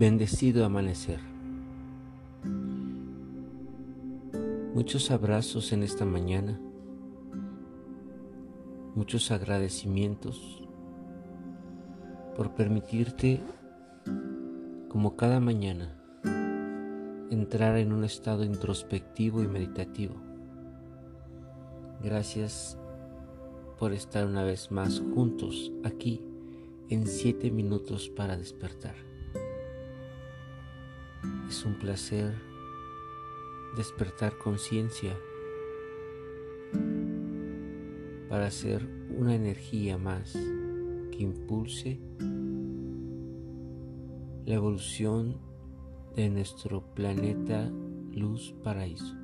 Bendecido amanecer. Muchos abrazos en esta mañana, muchos agradecimientos por permitirte, como cada mañana, entrar en un estado introspectivo y meditativo. Gracias por estar una vez más juntos aquí en siete minutos para despertar. Es un placer despertar conciencia para hacer una energía más que impulse la evolución de nuestro planeta luz paraíso.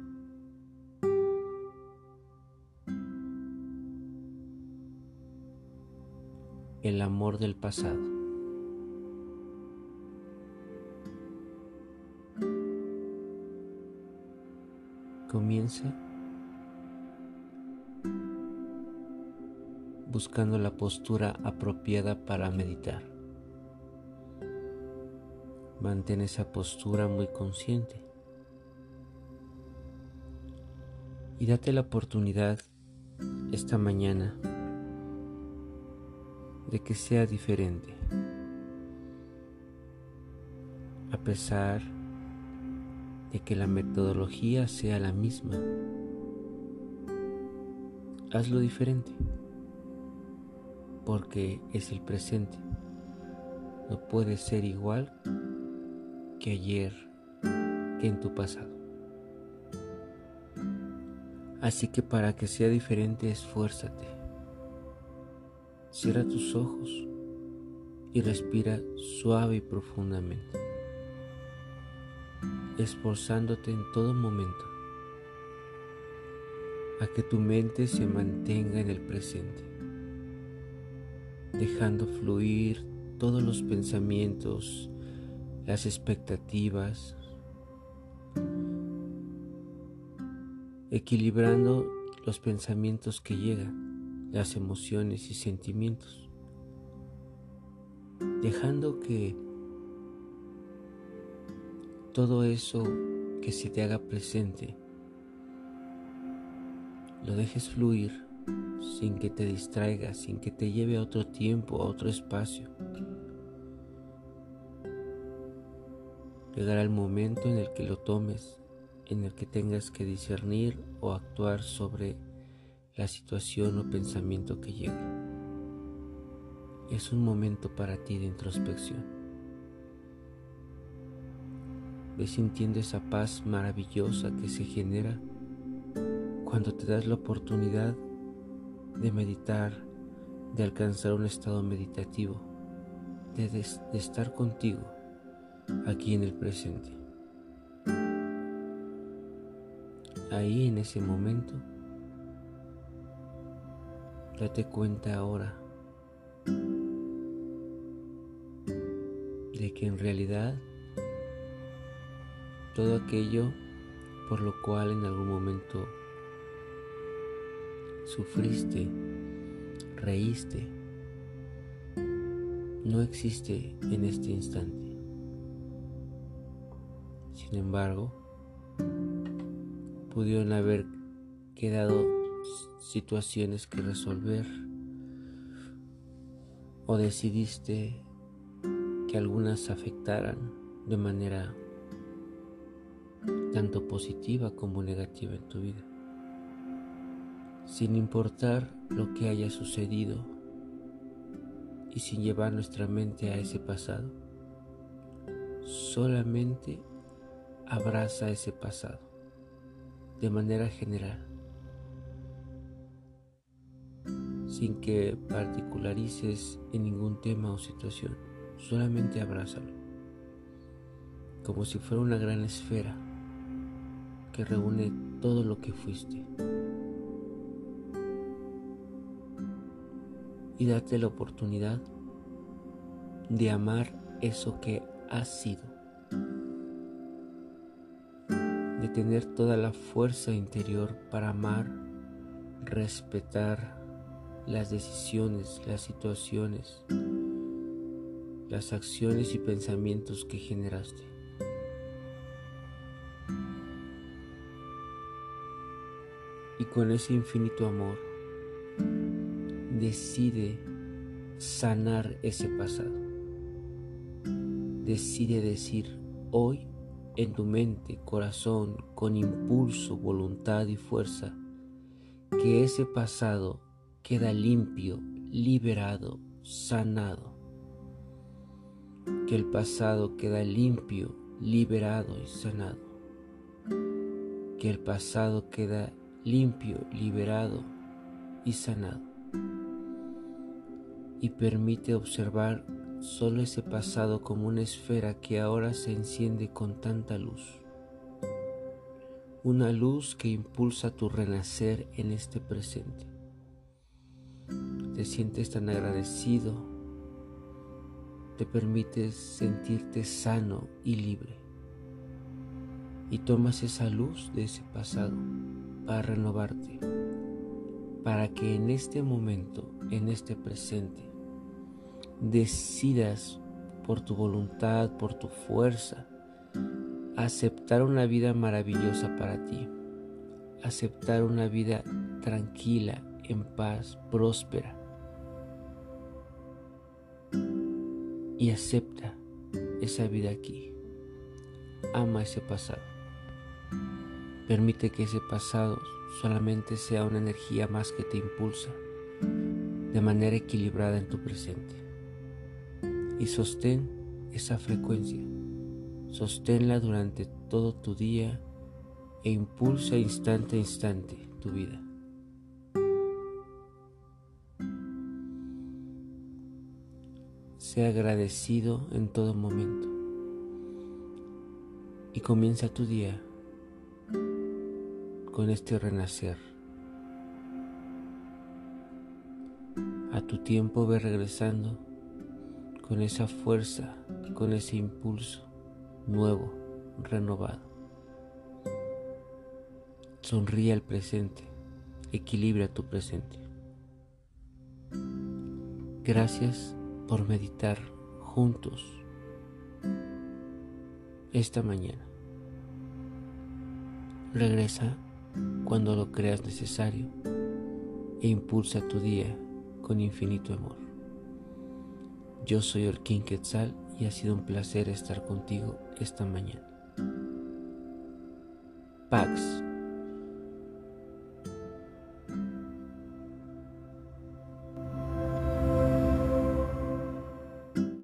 El amor del pasado. Buscando la postura apropiada para meditar. Mantén esa postura muy consciente y date la oportunidad esta mañana de que sea diferente. A pesar de que la metodología sea la misma. Hazlo diferente, porque es el presente. No puede ser igual que ayer, que en tu pasado. Así que para que sea diferente, esfuérzate. Cierra tus ojos y respira suave y profundamente esforzándote en todo momento a que tu mente se mantenga en el presente, dejando fluir todos los pensamientos, las expectativas, equilibrando los pensamientos que llegan, las emociones y sentimientos, dejando que todo eso que se te haga presente, lo dejes fluir sin que te distraiga, sin que te lleve a otro tiempo, a otro espacio. Llegará el momento en el que lo tomes, en el que tengas que discernir o actuar sobre la situación o pensamiento que llegue. Es un momento para ti de introspección. Ves sintiendo esa paz maravillosa que se genera cuando te das la oportunidad de meditar, de alcanzar un estado meditativo, de, estar contigo aquí en el presente. Ahí en ese momento, date cuenta ahora de que en realidad todo aquello por lo cual en algún momento sufriste, reíste, no existe en este instante. Sin embargo, pudieron haber quedado situaciones que resolver o decidiste que algunas afectaran de manera tanto positiva como negativa en tu vida. Sin importar lo que haya sucedido y sin llevar nuestra mente a ese pasado, solamente abraza ese pasado de manera general, sin que particularices en ningún tema o situación, solamente abrázalo, como si fuera una gran esfera que reúne todo lo que fuiste. Y date la oportunidad de amar eso que has sido. De tener toda la fuerza interior para amar, respetar las decisiones, las situaciones las acciones y pensamientos que generaste. Y con ese infinito amor, decide sanar ese pasado. Decide decir hoy en tu mente, corazón, con impulso, voluntad y fuerza, que ese pasado queda limpio, liberado, sanado. Que el pasado queda limpio, liberado y sanado. Que el pasado queda limpio, liberado y sanado. Y permite observar solo ese pasado como una esfera que ahora se enciende con tanta luz. Una luz que impulsa tu renacer en este presente. Te sientes tan agradecido, te permites sentirte sano y libre. Y tomas esa luz de ese pasado para renovarte, para que en este momento, en este presente, decidas por tu voluntad, por tu fuerza, aceptar una vida maravillosa para ti, aceptar una vida tranquila, en paz, próspera. Y acepta esa vida aquí. Ama ese pasado. Permite que ese pasado solamente sea una energía más que te impulsa de manera equilibrada en tu presente y sostén esa frecuencia. Sosténla durante todo tu día e impulsa instante a instante tu vida. Sea agradecido en todo momento y comienza tu día con este renacer. A tu tiempo ve regresando con esa fuerza con ese impulso nuevo, renovado. Sonríe al presente, equilibra tu presente. Gracias por meditar juntos esta mañana. Regresa cuando lo creas necesario e impulsa tu día con infinito amor. Yo soy King Quetzal y ha sido un placer estar contigo esta mañana. Pax.